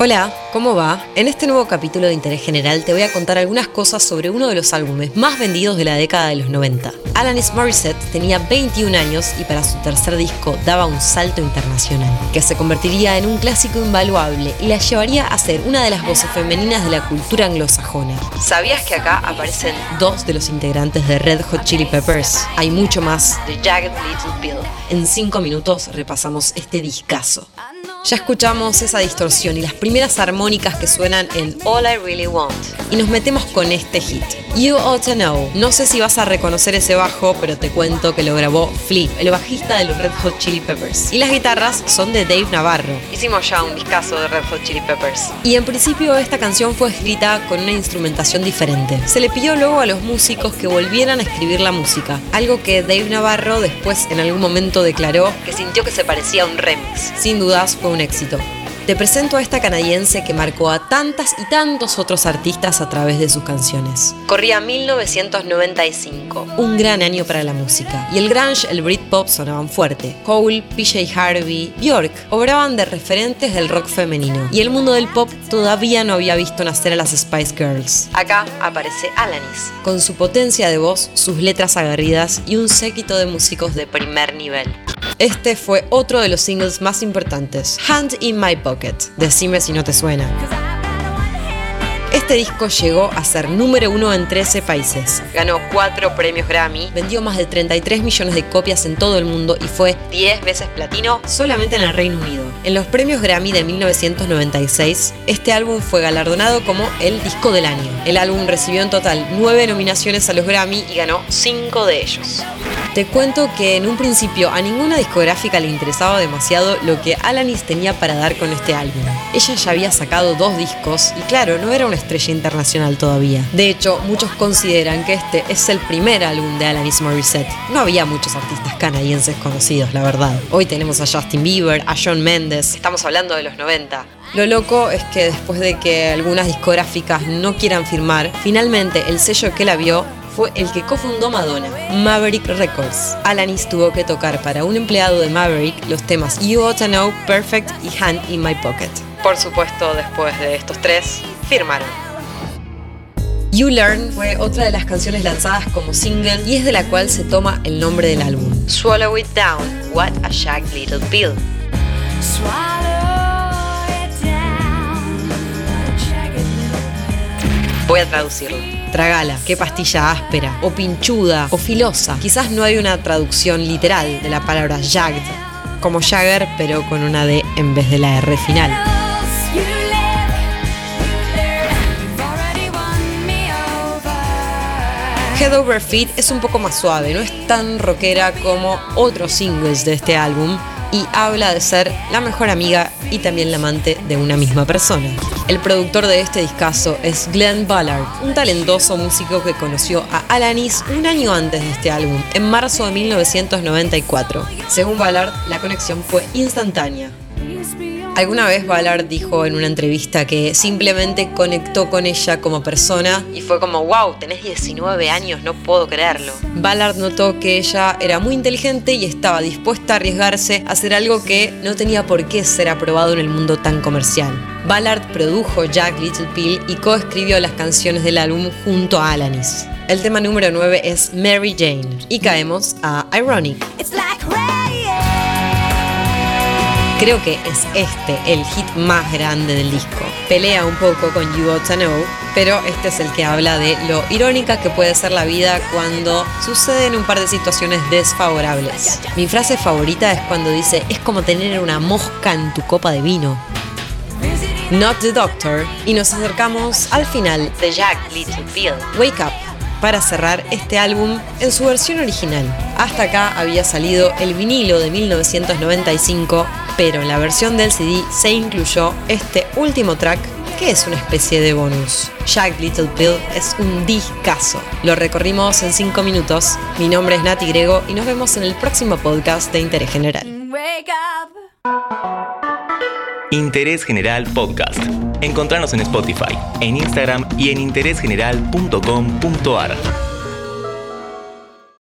Hola, ¿cómo va? En este nuevo capítulo de Interés General te voy a contar algunas cosas sobre uno de los álbumes más vendidos de la década de los 90. Alanis Morissette tenía 21 años y para su tercer disco daba un salto internacional, que se convertiría en un clásico invaluable y la llevaría a ser una de las voces femeninas de la cultura anglosajona. ¿Sabías que acá aparecen dos de los integrantes de Red Hot Chili Peppers? Hay mucho más de Jagged Little Pill. En 5 minutos repasamos este discazo. Ya escuchamos esa distorsión y las primeras armónicas que suenan en All I Really Want. Y nos metemos con este hit. You Ought to Know. No sé si vas a reconocer ese bajo, pero te cuento que lo grabó Flea, el bajista de los Red Hot Chili Peppers. Y las guitarras son de Dave Navarro. Hicimos ya un discazo de Red Hot Chili Peppers. Y en principio esta canción fue escrita con una instrumentación diferente. Se le pidió luego a los músicos que volvieran a escribir la música, algo que Dave Navarro después en algún momento declaró que sintió que se parecía a un remix. Sin dudas fue un éxito. Te presento a esta canadiense que marcó a tantas y tantos otros artistas a través de sus canciones. Corría 1995, un gran año para la música, y el grunge, el Britpop sonaban fuerte. Cole, PJ Harvey, Bjork obraban de referentes del rock femenino, y el mundo del pop todavía no había visto nacer a las Spice Girls. Acá aparece Alanis, con su potencia de voz, sus letras aguerridas y un séquito de músicos de primer nivel. Este fue otro de los singles más importantes, Hand in My Pocket. Decime si no te suena. Este disco llegó a ser número uno en 13 países. Ganó 4 premios Grammy, vendió más de 33 millones de copias en todo el mundo y fue 10 veces platino solamente en el Reino Unido. En los premios Grammy de 1996, este álbum fue galardonado como el disco del año. El álbum recibió en total 9 nominaciones a los Grammy y ganó 5 de ellos. Te cuento que en un principio a ninguna discográfica le interesaba demasiado lo que Alanis tenía para dar con este álbum. Ella ya había sacado dos discos y claro, no era una estrella internacional todavía. De hecho, muchos consideran que este es el primer álbum de Alanis Morissette. No había muchos artistas canadienses conocidos, la verdad. Hoy tenemos a Justin Bieber, a John Mendes, estamos hablando de los 90. Lo loco es que después de que algunas discográficas no quieran firmar, finalmente el sello que la vio fue el que cofundó Madonna, Maverick Records. Alanis tuvo que tocar para un empleado de Maverick los temas You Ought to Know, Perfect y Hand in My Pocket. Por supuesto, después de estos tres, firmaron. You Learn fue otra de las canciones lanzadas como single y es de la cual se toma el nombre del álbum. Swallow It Down, What a Shag Little Pill. Voy a traducirlo. Tragala, qué pastilla áspera, o pinchuda, o filosa. Quizás no hay una traducción literal de la palabra jagged, como Jagger, pero con una D en vez de la R final. Head Over Feet es un poco más suave, no es tan rockera como otros singles de este álbum y habla de ser la mejor amiga y también la amante de una misma persona. El productor de este discazo es Glenn Ballard, un talentoso músico que conoció a Alanis un año antes de este álbum, en marzo de 1994. Según Ballard, la conexión fue instantánea. Alguna vez Ballard dijo en una entrevista que simplemente conectó con ella como persona y fue como, wow, tenés 19 años, no puedo creerlo. Ballard notó que ella era muy inteligente y estaba dispuesta a arriesgarse a hacer algo que no tenía por qué ser aprobado en el mundo tan comercial. Ballard produjo Jack Little Pill y coescribió las canciones del álbum junto a Alanis. El tema número 9 es Mary Jane y caemos a Ironic. Creo que es este el hit más grande del disco. Pelea un poco con You Ought to Know, pero este es el que habla de lo irónica que puede ser la vida cuando suceden un par de situaciones desfavorables. Mi frase favorita es cuando dice, es como tener una mosca en tu copa de vino. Not the Doctor, y nos acercamos al final de Jack Little Pill. Wake Up, para cerrar este álbum en su versión original. Hasta acá había salido el vinilo de 1995, pero en la versión del CD se incluyó este último track que es una especie de bonus. Jack Little Pill es un discazo. Lo recorrimos en 5 minutos. Mi nombre es Nati Grego y nos vemos en el próximo podcast de Interés General. Interés General Podcast. Encontrarnos en Spotify, en Instagram y en interésgeneral.com.ar.